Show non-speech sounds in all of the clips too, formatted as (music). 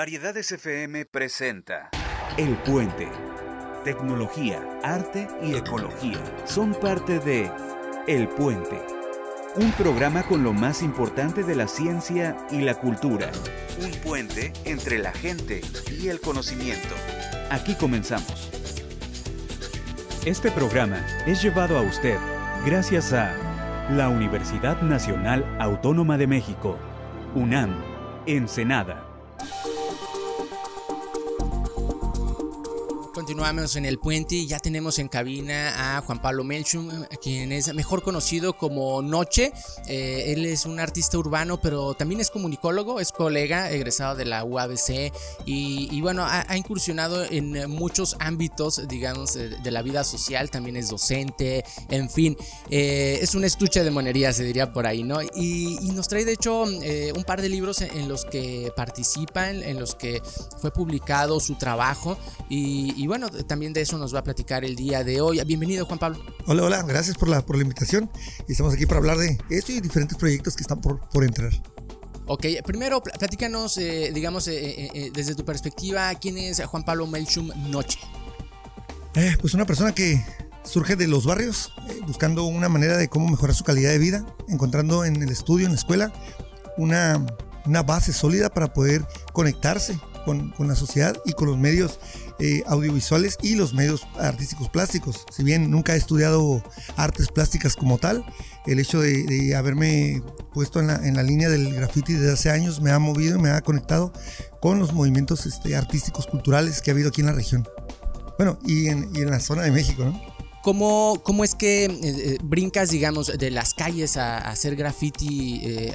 Variedades FM presenta El Puente. Tecnología, arte y ecología son parte de El Puente. Un programa con lo más importante de la ciencia y la cultura. un puente entre la gente y el conocimiento. Aquí comenzamos. Este programa es llevado a usted gracias a la Universidad Nacional Autónoma de México, UNAM, Ensenada. Continuamos en el puente y ya tenemos en cabina a Juan Pablo Melchum, quien es mejor conocido como Noche. Eh, él es un artista urbano, pero también es comunicólogo, es colega egresado de la UABC y, bueno, ha, incursionado en muchos ámbitos, digamos, de, la vida social. También es docente, en fin, eh, es un estuche de monería, se diría por ahí, ¿no? Y, nos trae, de hecho, eh, un par de libros en, los que participa, en, en los que fue publicado su trabajo y, y bueno, también de eso nos va a platicar el día de hoy. Bienvenido, Juan Pablo. Hola, hola, gracias por la, por la invitación. Estamos aquí para hablar de esto y diferentes proyectos que están por, por entrar. Ok, primero platícanos, eh, digamos, eh, eh, desde tu perspectiva, ¿quién es Juan Pablo Melchum Noche? Pues una persona que surge de los barrios, buscando una manera de cómo mejorar su calidad de vida, encontrando en el estudio, en la escuela, una, una base sólida para poder conectarse con, con, la sociedad y con los medios eh, audiovisuales y los medios artísticos plásticos. Si bien nunca he estudiado artes plásticas como tal, el hecho de, haberme puesto en la, en la, línea del graffiti desde hace años me ha movido y me ha conectado con los movimientos este, artísticos, culturales que ha habido aquí en la región. Bueno, y en, y en la zona de México, ¿no? ¿Cómo, ¿Cómo, es que eh, brincas, digamos, de las calles a, hacer graffiti eh,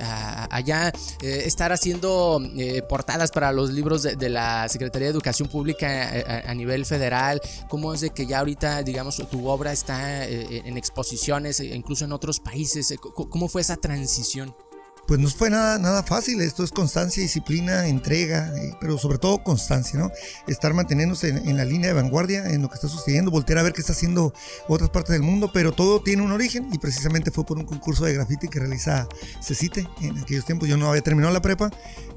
allá, eh, estar haciendo eh, portadas para los libros de, la Secretaría de Educación Pública a, a, nivel federal? ¿Cómo es de que ya ahorita, digamos, tu obra está eh, en exposiciones, incluso en otros países? ¿Cómo fue esa transición? Pues no fue nada, nada fácil. Esto es constancia, disciplina, entrega, eh, pero sobre todo constancia, ¿no? Estar manteniéndose en, la línea de vanguardia en lo que está sucediendo, voltear a ver qué está haciendo otras partes del mundo, pero todo tiene un origen y precisamente fue por un concurso de graffiti que realiza Cecite en aquellos tiempos. Yo no había terminado la prepa,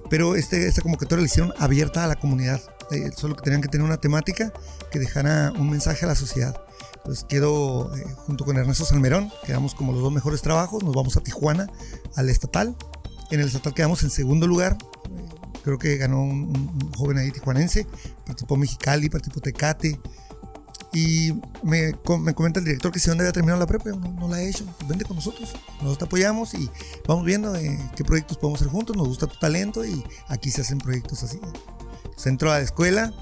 pero este, esta convocatoria la hicieron abierta a la comunidad. Eh, solo que tenían que tener una temática que dejara un mensaje a la sociedad. Pues quedo eh, junto con Ernesto Salmerón, quedamos como los dos mejores trabajos, nos vamos a Tijuana, al estatal, en el estatal quedamos en segundo lugar, eh, creo que ganó un, joven ahí tijuanense, participó Mexicali, participó Tecate, y me, me, comenta el director que si dónde había terminado la prepa, no, la he hecho, vente con nosotros, nosotros te apoyamos y vamos viendo eh, qué proyectos podemos hacer juntos, nos gusta tu talento y aquí se hacen proyectos así. Centro a la escuela,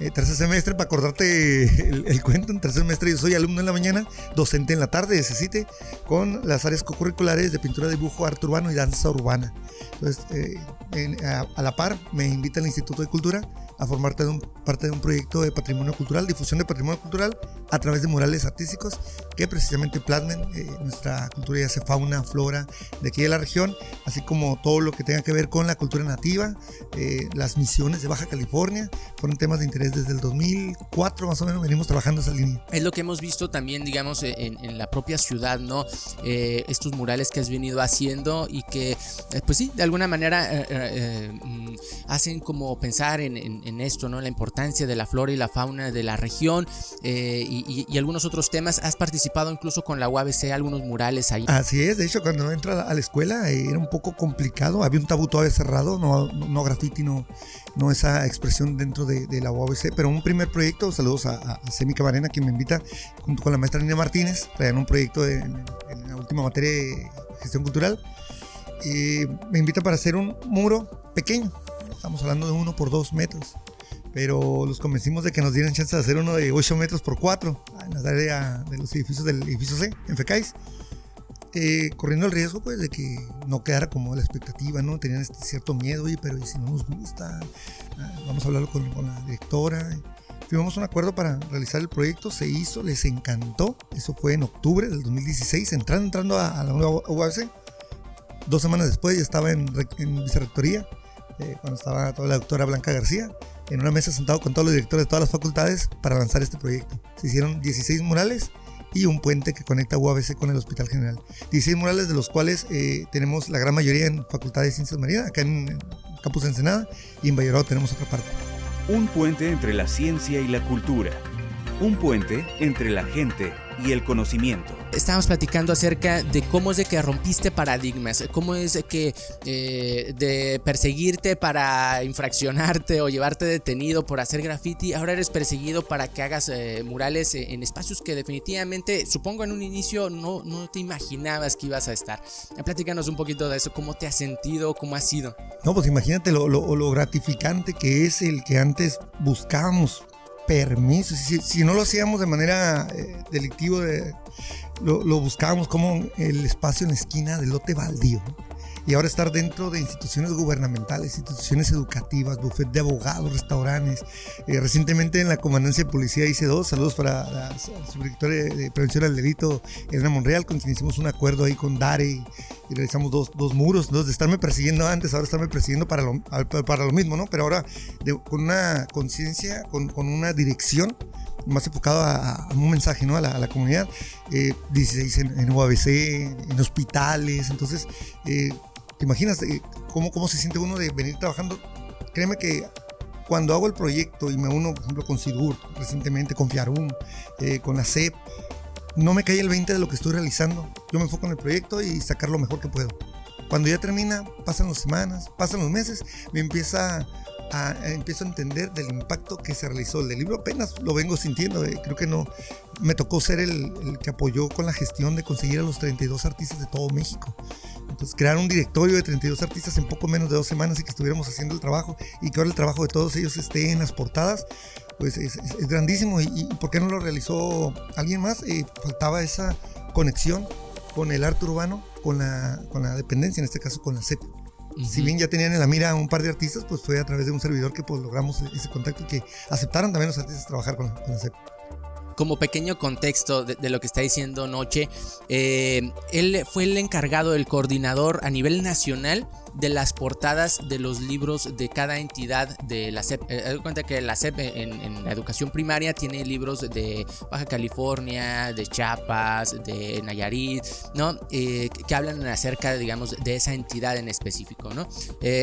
eh, tercer semestre, para acordarte el, el, cuento, en tercer semestre yo soy alumno en la mañana, docente en la tarde, necesite, con las áreas co-curriculares de pintura, dibujo, arte urbano y danza urbana. Entonces, eh, en, a, a, la par, me invita el Instituto de Cultura a formar parte de, un, parte de un proyecto de patrimonio cultural, difusión de patrimonio cultural a través de murales artísticos que precisamente plasmen eh, nuestra cultura, ya sea fauna, flora de aquí de la región, así como todo lo que tenga que ver con la cultura nativa, eh, las misiones de Baja California, fueron temas de interés desde el 2004 más o menos, venimos trabajando esa línea. Es lo que hemos visto también, digamos, en, en la propia ciudad, ¿no? Eh, estos murales que has venido haciendo y que, eh, pues sí, de alguna manera mm, hacen como pensar en, en, en, esto, ¿no? La importancia de la flora y la fauna de la región y, y, algunos otros temas. Has participado incluso con la UABC, algunos murales ahí. Así es, de hecho, cuando entra a la escuela era un poco complicado, había un tabú todavía cerrado, no, no, no graffiti, no, esa expresión dentro de, la UABC, pero un primer proyecto, saludos a, a Semi Camarena, quien me invita junto con la maestra Nina Martínez, traían un proyecto de, en, en, la última materia de gestión cultural, y me invita para hacer un muro pequeño, estamos hablando de uno por dos metros, pero los convencimos de que nos dieran chance de hacer uno de 8 metros por 4 en la área de los edificios del edificio C, en FECAIS. Eh, corriendo el riesgo pues de que no quedara como la expectativa, ¿no? Tenían este cierto miedo, oye, pero ¿y si no nos gusta? Ah, vamos a hablarlo con, con, la directora. Firmamos un acuerdo para realizar el proyecto, se hizo, les encantó. Eso fue en octubre del 2016, entrando, entrando a, a la nueva UABC. Dos semanas después ya estaba en, en vicerrectoría, eh, cuando estaba toda la doctora Blanca García, en una mesa sentado con todos los directores de todas las facultades para lanzar este proyecto. Se hicieron 16 murales y un puente que conecta UABC con el Hospital General. 16 murales de los cuales eh, tenemos la gran mayoría en Facultad de Ciencias Marinas, acá en, Campus Ensenada, y en Valladolid tenemos otra parte. Un puente entre la ciencia y la cultura. Un puente entre la gente y el conocimiento. Estábamos platicando acerca de cómo es de que rompiste paradigmas, cómo es de que eh, de perseguirte para infraccionarte o llevarte detenido por hacer graffiti, ahora eres perseguido para que hagas eh, murales en espacios que definitivamente, supongo en un inicio no, no te imaginabas que ibas a estar. Platícanos un poquito de eso, cómo te has sentido, cómo ha sido. No, pues imagínate lo, lo, lo gratificante que es el que antes buscábamos permiso. Si, no lo hacíamos de manera eh, delictiva, lo, lo, buscábamos como el espacio en la esquina del lote baldío y ahora estar dentro de instituciones gubernamentales, instituciones educativas, bufet de abogados, restaurantes. Eh, recientemente en la comandancia de policía hice dos saludos para la subdirectora de prevención al delito, Elena Monreal, con quien hicimos un acuerdo ahí con Dare y, realizamos dos, dos muros, dos de estarme persiguiendo antes, ahora estarme persiguiendo para lo, para lo mismo, ¿no? Pero ahora con una conciencia, con, con una dirección más enfocado a, un mensaje ¿no? a, la, comunidad. Eh, 16 en, en, UABC, en hospitales. Entonces, eh, ¿Te imaginas eh, cómo, cómo se siente uno de venir trabajando? Créeme que cuando hago el proyecto y me uno, por ejemplo, con Sigur, recientemente con Fiarum, eh, con la CEP, no me cae el 20 de lo que estoy realizando. Yo me enfoco en el proyecto y sacar lo mejor que puedo. Cuando ya termina, pasan las semanas, pasan los meses, me empieza a, empiezo a entender del impacto que se realizó. El libro apenas lo vengo sintiendo, eh, creo que no, me tocó ser el, el, que apoyó con la gestión de conseguir a los 32 artistas de todo México. Entonces, crear un directorio de 32 artistas en poco menos de dos semanas y que estuviéramos haciendo el trabajo y que ahora el trabajo de todos ellos esté en las portadas, pues es, grandísimo. ¿Y, por qué no lo realizó alguien más? Eh, faltaba esa conexión con el arte urbano, con la, con la dependencia, en este caso con la CEP. Si bien ya tenían en la mira un par de artistas, pues fue a través de un servidor que pues logramos ese contacto y que aceptaron también los artistas trabajar con con la CEP como pequeño contexto de, lo que está diciendo Noche, eh, él fue el encargado, el coordinador a nivel nacional de las portadas de los libros de cada entidad de la SEP. Eh, cuenta que la SEP en, la educación primaria tiene libros de Baja California, de Chiapas, de Nayarit, ¿no? Eh, que hablan acerca, digamos, de esa entidad en específico, ¿no?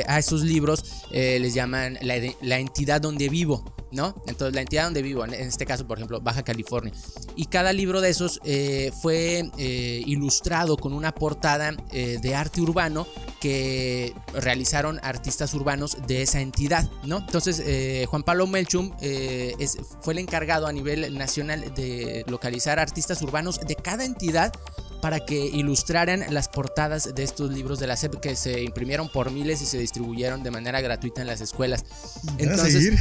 a esos libros les llaman la, la entidad donde vivo, ¿no? Entonces, la entidad donde vivo, en este caso, por ejemplo, Baja California. Y cada libro de esos eh, fue eh, ilustrado con una portada eh, de arte urbano que realizaron artistas urbanos de esa entidad, ¿no? Entonces, Juan Pablo Melchum es, fue el encargado a nivel nacional de localizar artistas urbanos de cada entidad para que ilustraran las portadas de estos libros de la SEP que se imprimieron por miles y se distribuyeron de manera gratuita en las escuelas. Entonces,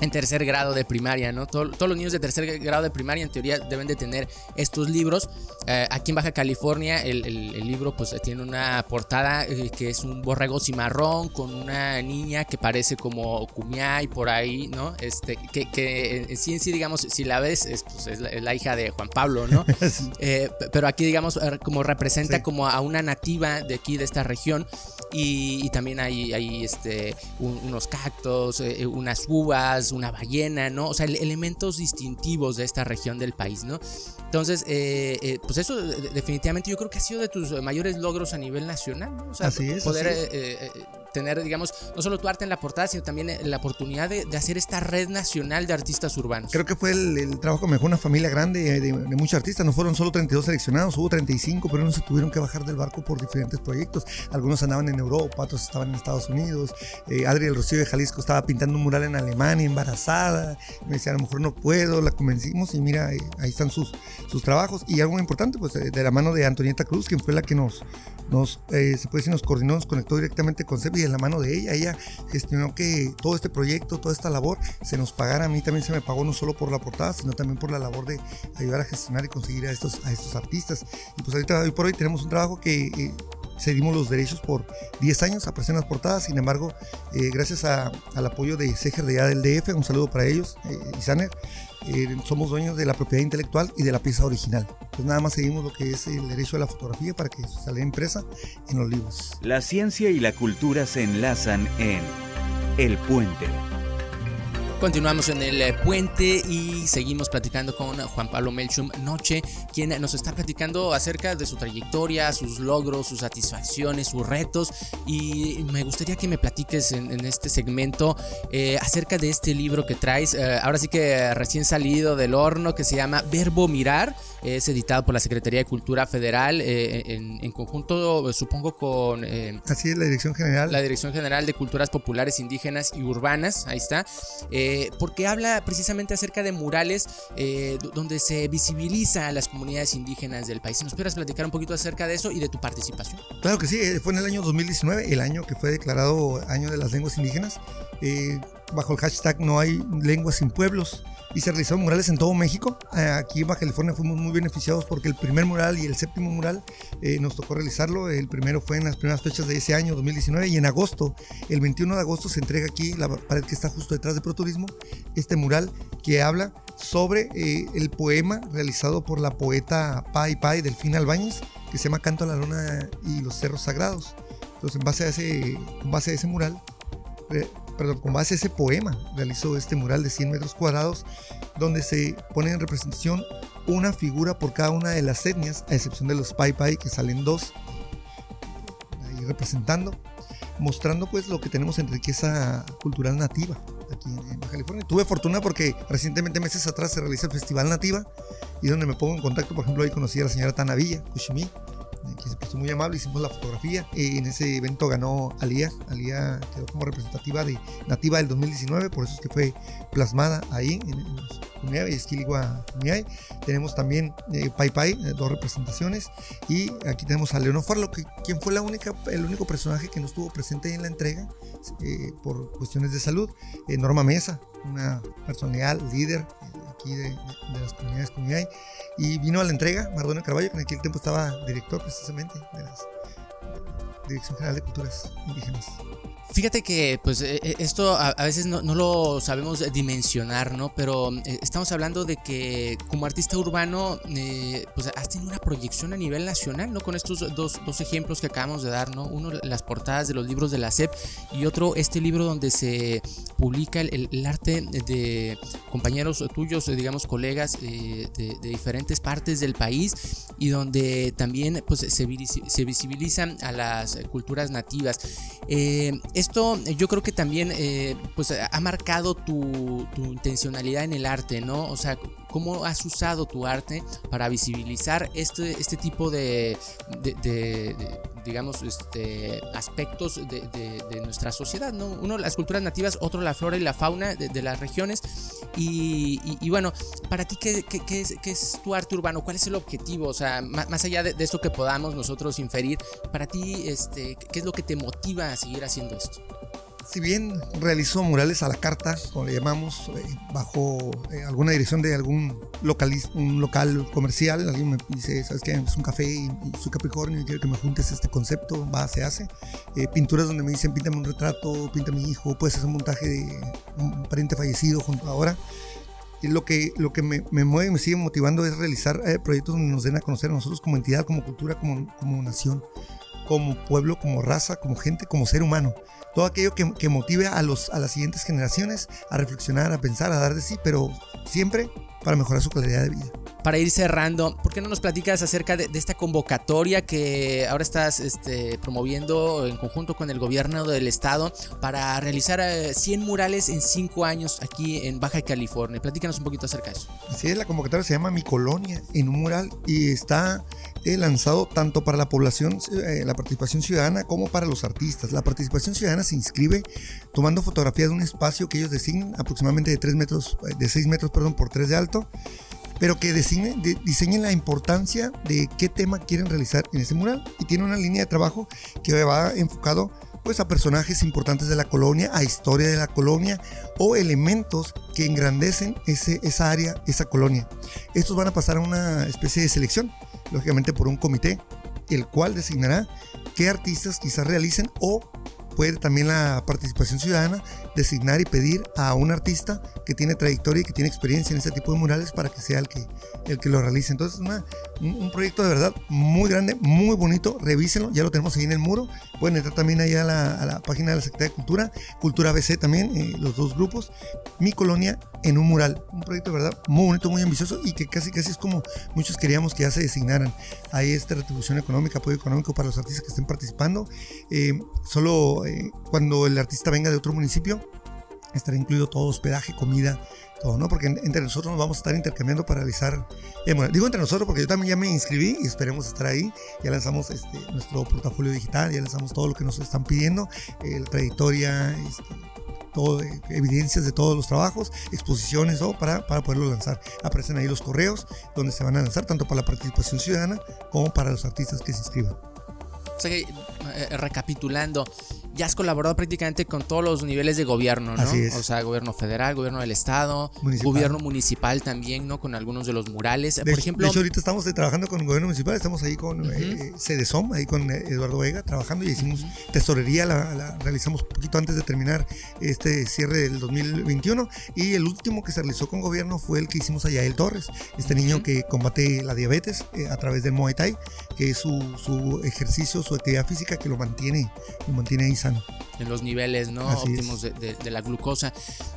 en tercer grado de primaria, ¿no? todos los niños de tercer grado de primaria en teoría deben de tener estos libros. Eh, aquí en Baja California el, libro pues tiene una portada eh, que es un borrego cimarrón con una niña que parece como y por ahí, ¿no? Este, que, que en sí en sí, digamos, si la ves, es, pues, la, hija de Juan Pablo, ¿no? (laughs) Eh, pero aquí, digamos, como representa como a una nativa de aquí, de esta región. Y, también hay, este, unos cactos, unas uvas, una ballena, ¿no? O sea, elementos distintivos de esta región del país, ¿no? Entonces, eh, eh, pues eso definitivamente yo creo que ha sido de tus mayores logros a nivel nacional, ¿no? O sea, así es, poder eh, tener, digamos, no solo tu arte en la portada, sino también la oportunidad de, hacer esta red nacional de artistas urbanos. Creo que fue el, trabajo que me dejó una familia grande de, muchos artistas. No fueron solo 32 seleccionados, hubo 35, pero no se tuvieron que bajar del barco por diferentes proyectos. Algunos andaban en Europa, otros estaban en Estados Unidos. Eh, Adri el Rocío de Jalisco estaba pintando un mural en Alemania, embarazada. Me decía, a lo mejor no puedo, la convencimos y mira, ahí están sus, sus trabajos. Y algo muy importante, pues de la mano de Antonieta Cruz, quien fue la que nos, eh, se puede decir, nos coordinó, nos conectó directamente con CEP y en la mano de ella, ella gestionó que todo este proyecto, toda esta labor se nos pagara. A mí también se me pagó no solo por la portada, sino también por la labor de ayudar a gestionar y conseguir a estos, a estos artistas. Y pues ahorita, hoy por hoy, tenemos un trabajo que... Eh, cedimos los derechos por 10 años, aparecen las portadas, sin embargo, eh, gracias al apoyo de Ceger de del DF, un saludo para ellos, eh, Isaner, eh, somos dueños de la propiedad intelectual y de la pieza original. Pues nada más seguimos lo que es el derecho de la fotografía para que salga impresa en los libros. La ciencia y la cultura se enlazan en El Puente. Continuamos en el eh, puente y seguimos platicando con Juan Pablo Melchum Noche, quien nos está platicando acerca de su trayectoria, sus logros, sus satisfacciones, sus retos. Y me gustaría que me platiques en, este segmento eh, acerca de este libro que traes. Eh, ahora sí que recién salido del horno, que se llama Verbo Mirar. Es editado por la Secretaría de Cultura Federal en, conjunto, supongo, con. Así es, la Dirección General. La Dirección General de Culturas Populares, Indígenas y Urbanas. Ahí está. Eh, porque habla precisamente acerca de murales eh, donde se visibiliza a las comunidades indígenas del país. ¿Nos puedes platicar un poquito acerca de eso y de tu participación? Claro que sí, eh, fue en el año 2019, el año que fue declarado Año de las Lenguas Indígenas. Bajo el hashtag No hay lenguas sin pueblos y se realizaron murales en todo México. Aquí en Baja California fuimos muy beneficiados porque el primer mural y el séptimo mural nos tocó realizarlo. El primero fue en las primeras fechas de ese año, 2019, y en agosto, el 21 de agosto, se entrega aquí la pared que está justo detrás de Proturismo, este mural que habla sobre eh, el poema realizado por la poeta Pai Pai Delfina Albáñez, que se llama Canto a la Luna y los Cerros Sagrados. Entonces, en base a ese, base a ese mural, perdón, con base a ese poema, realizó este mural de 100 metros cuadrados, donde se pone en representación una figura por cada una de las etnias, a excepción de los Pai Pai, que salen dos, ahí representando, mostrando pues lo que tenemos en riqueza cultural nativa aquí en, California. Tuve fortuna porque recientemente, meses atrás, se realiza el Festival Nativa y donde me pongo en contacto, por ejemplo, ahí conocí a la señora Tana Villa, que se puso muy amable, hicimos la fotografía. en ese evento ganó Alía. Alía quedó como representativa de Nativa del 2019, por eso es que fue plasmada ahí en, en los y Esquiligua Tenemos también eh, Pai Pai, eh, dos representaciones. Y aquí tenemos a Leonor Farlo, que, quien fue la única, el único personaje que no estuvo presente en la entrega eh, por cuestiones de salud. Norma Mesa, una personalidad líder aquí de, las comunidades Comunidad. Y vino a la entrega Mardona Carballo, que en aquel tiempo estaba director precisamente de la Dirección General de Culturas Indígenas. Fíjate que pues e, e, esto a, veces no, lo sabemos dimensionar, ¿no? Pero eh, estamos hablando de que como artista urbano eh, pues has tenido una proyección a nivel nacional, ¿no? Con estos dos, dos, ejemplos que acabamos de dar, ¿no? Uno las portadas de los libros de la SEP y otro este libro donde se publica el, arte de compañeros tuyos, digamos colegas eh, de, diferentes partes del país y donde también pues se, se visibilizan a las culturas nativas. Esto eh, yo creo que también eh, pues ha marcado tu, intencionalidad en el arte, ¿no? O sea, cómo has usado tu arte para visibilizar este, este tipo de, digamos, este, aspectos de, nuestra sociedad, ¿no? Uno, las culturas nativas, otro, la flora y la fauna de, las regiones. Y, bueno, para ti, ¿qué, es, tu arte urbano? ¿Cuál es el objetivo? O sea, más, allá de, esto que podamos nosotros inferir, para ti, este, ¿qué es lo que te motiva a seguir haciendo esto? Si bien realizó murales a la carta, como le llamamos, eh, bajo eh, alguna dirección de algún un local comercial, alguien me dice, ¿sabes qué? Es un café y, soy Capricornio y quiero que me juntes este concepto, va, se hace. Eh, pinturas donde me dicen, píntame un retrato, píntame mi hijo, puedes hacer un montaje de un pariente fallecido junto ahora. Y lo que, lo que me, me mueve y me sigue motivando es realizar proyectos donde nos den a conocer a nosotros como entidad, como cultura, como, como nación como pueblo, como raza, como gente, como ser humano. Todo aquello que, motive a, los, a las siguientes generaciones a reflexionar, a pensar, a dar de sí, pero siempre para mejorar su calidad de vida. Para ir cerrando, ¿por qué no nos platicas acerca de, esta convocatoria que ahora estás este, promoviendo en conjunto con el gobierno del estado para realizar 100 eh, murales en 5 años aquí en Baja California? Platícanos un poquito acerca de eso. Así es, la convocatoria se llama Mi Colonia en un mural y está he lanzado tanto para la población, eh, la participación ciudadana, como para los artistas. La participación ciudadana se inscribe tomando fotografía de un espacio que ellos designen, aproximadamente de 3 metros, eh, de 6 metros, perdón, por 3 de alto, pero que diseñen, diseñen la importancia de qué tema quieren realizar en ese mural. Y tiene una línea de trabajo que va enfocado pues a personajes importantes de la colonia, a historia de la colonia o elementos que engrandecen ese, esa área, esa colonia. Estos van a pasar a una especie de selección lógicamente por un comité, el cual designará qué artistas quizás realicen o puede también la participación ciudadana designar y pedir a un artista que tiene trayectoria y que tiene experiencia en ese tipo de murales para que sea el que, el que lo realice. Entonces, una, un, proyecto de verdad muy grande, muy bonito. Revísenlo, ya lo tenemos ahí en el muro. Pueden entrar también ahí a la, página de la Secretaría de Cultura, Cultura BC también, eh, los dos grupos. Mi colonia en un mural. Un proyecto de verdad muy bonito, muy ambicioso y que casi casi es como muchos queríamos que ya se designaran. Hay esta retribución económica, apoyo económico para los artistas que estén participando. Eh, solo eh, cuando el artista venga de otro municipio, estará incluido todo hospedaje, comida, todo, ¿no? Porque entre nosotros nos vamos a estar intercambiando para realizar, eh, bueno, digo entre nosotros porque yo también ya me inscribí y esperemos estar ahí, ya lanzamos este, nuestro portafolio digital, ya lanzamos todo lo que nos están pidiendo, la trayectoria, este, todo, evidencias de todos los trabajos, exposiciones o para, para poderlo lanzar. Aparecen ahí los correos donde se van a lanzar tanto para la participación ciudadana como para los artistas que se inscriban. O sea, eh, recapitulando, ya has colaborado prácticamente con todos los niveles de gobierno, ¿no? Así es. O sea, gobierno federal, gobierno del estado, gobierno municipal también, ¿no? Con algunos de los murales. Por ejemplo. De hecho, ahorita estamos eh, trabajando con el gobierno municipal, estamos ahí con uh ahí con Eduardo Vega, trabajando y hicimos tesorería, la, realizamos un poquito antes de terminar este cierre del 2021. Y el último que se realizó con gobierno fue el que hicimos a Yael Torres, este niño que combate la diabetes a través del Muay Thai, que es su, su ejercicio, su actividad física que lo mantiene, lo mantiene ahí sano. En los niveles ¿no? óptimos de, la glucosa.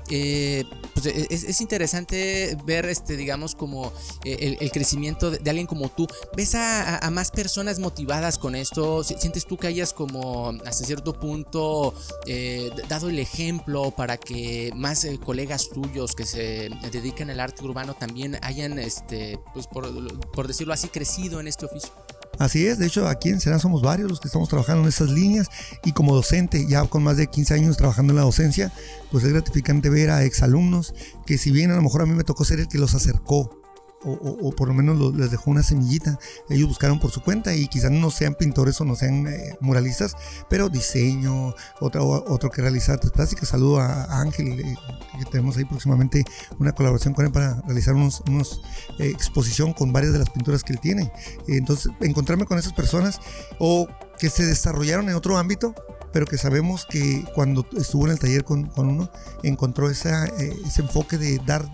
Eh, pues e, es, interesante ver, este, digamos, como eh, el, crecimiento de, alguien como tú. ¿Ves a, más personas motivadas con esto? ¿Sientes tú que hayas como hasta cierto punto eh, dado el ejemplo para que más colegas tuyos que se dedican al arte urbano también hayan, este, pues por, por decirlo así, crecido en este oficio? Así es, de hecho aquí en Sena somos varios los que estamos trabajando en esas líneas y como docente, ya con más de 15 años trabajando en la docencia, pues es gratificante ver a exalumnos que si bien a lo mejor a mí me tocó ser el que los acercó o, por lo menos les dejó una semillita. Ellos buscaron por su cuenta y quizás no sean pintores o no sean eh, muralistas, pero diseño, otro, otro que realiza artes plásticas. Saludo a, Ángel, eh, que tenemos ahí próximamente una colaboración con él para realizar unos, unos eh, exposición con varias de las pinturas que él tiene. entonces, encontrarme con esas personas o que se desarrollaron en otro ámbito, pero que sabemos que cuando estuvo en el taller con, con uno, encontró esa, ese enfoque de dar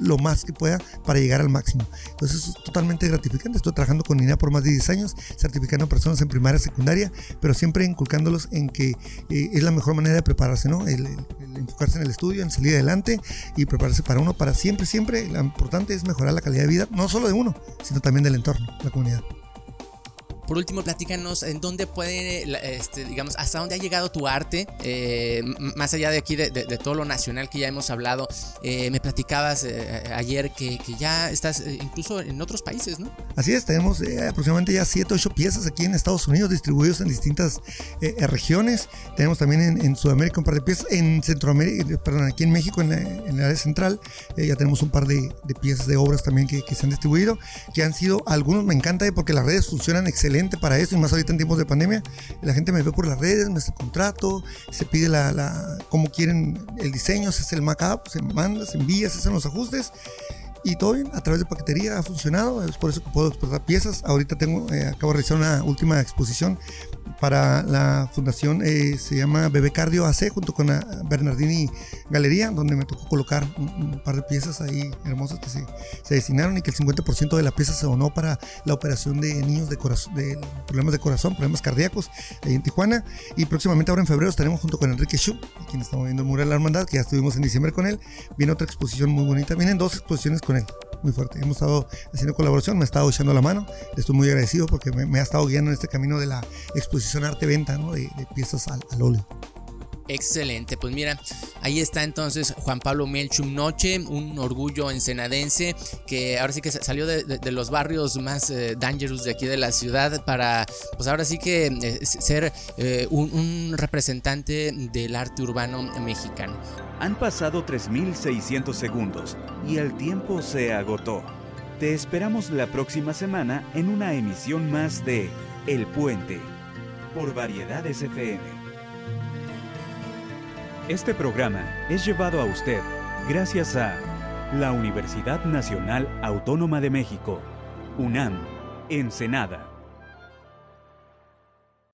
lo más que pueda para llegar al máximo. Entonces es totalmente gratificante. Estoy trabajando con INEA por más de 10 años, certificando a personas en primaria, secundaria, pero siempre inculcándolos en que eh, es la mejor manera de prepararse, ¿no? El, enfocarse en el estudio, en salir adelante y prepararse para uno, para siempre, siempre. Lo importante es mejorar la calidad de vida, no solo de uno, sino también del entorno, la comunidad. Por último, platícanos en dónde puede, este, digamos, hasta dónde ha llegado tu arte, eh, más allá de aquí, de, todo lo nacional que ya hemos hablado. Eh, me platicabas eh, ayer que, ya estás incluso en otros países, ¿no? Así es, tenemos aproximadamente ya 7, 8 piezas aquí en Estados Unidos distribuidos en distintas regiones. Tenemos también en, Sudamérica un par de piezas, en Centroamérica, perdón, aquí en México, en, el área central, ya tenemos un par de, piezas de obras también que, que se han distribuido, que han sido, algunos me encanta porque las redes funcionan excelente para eso, y más ahorita en tiempos de pandemia. La gente me ve por las redes, me hace el contrato, se pide la, la cómo quieren el diseño, se hace el mock-up, se manda, se envía, se hacen los ajustes y todo bien, a través de paquetería ha funcionado, es por eso que puedo exportar piezas. Ahorita tengo, eh, acabo de realizar una última exposición para la fundación, eh, se llama Bebé Cardio AC, junto con la Bernardini Galería, donde me tocó colocar un, par de piezas ahí hermosas que se, se destinaron y que el 50% de la pieza se donó para la operación de niños de, corazón, de problemas de corazón, problemas cardíacos, ahí en Tijuana. Y próximamente ahora en febrero estaremos junto con Enrique Shu, quien estamos viendo el mural de la hermandad, que ya estuvimos en diciembre con él. Viene otra exposición muy bonita, vienen dos exposiciones con él, muy fuerte. Hemos estado haciendo colaboración, me ha estado echando la mano, estoy muy agradecido porque me, ha estado guiando en este camino de la exposición arte-venta ¿no? de, piezas al, óleo. Excelente, pues mira, ahí está entonces Juan Pablo Melchum Noche, un orgullo ensenadense que ahora sí que salió de, los barrios más eh, dangerous de aquí de la ciudad para, pues ahora sí que eh, ser eh, un representante del arte urbano mexicano. Han pasado 3.600 segundos y el tiempo se agotó. Te esperamos la próxima semana en una emisión más de El Puente por Variedades FM. Este programa es llevado a usted gracias a la Universidad Nacional Autónoma de México, UNAM, Ensenada.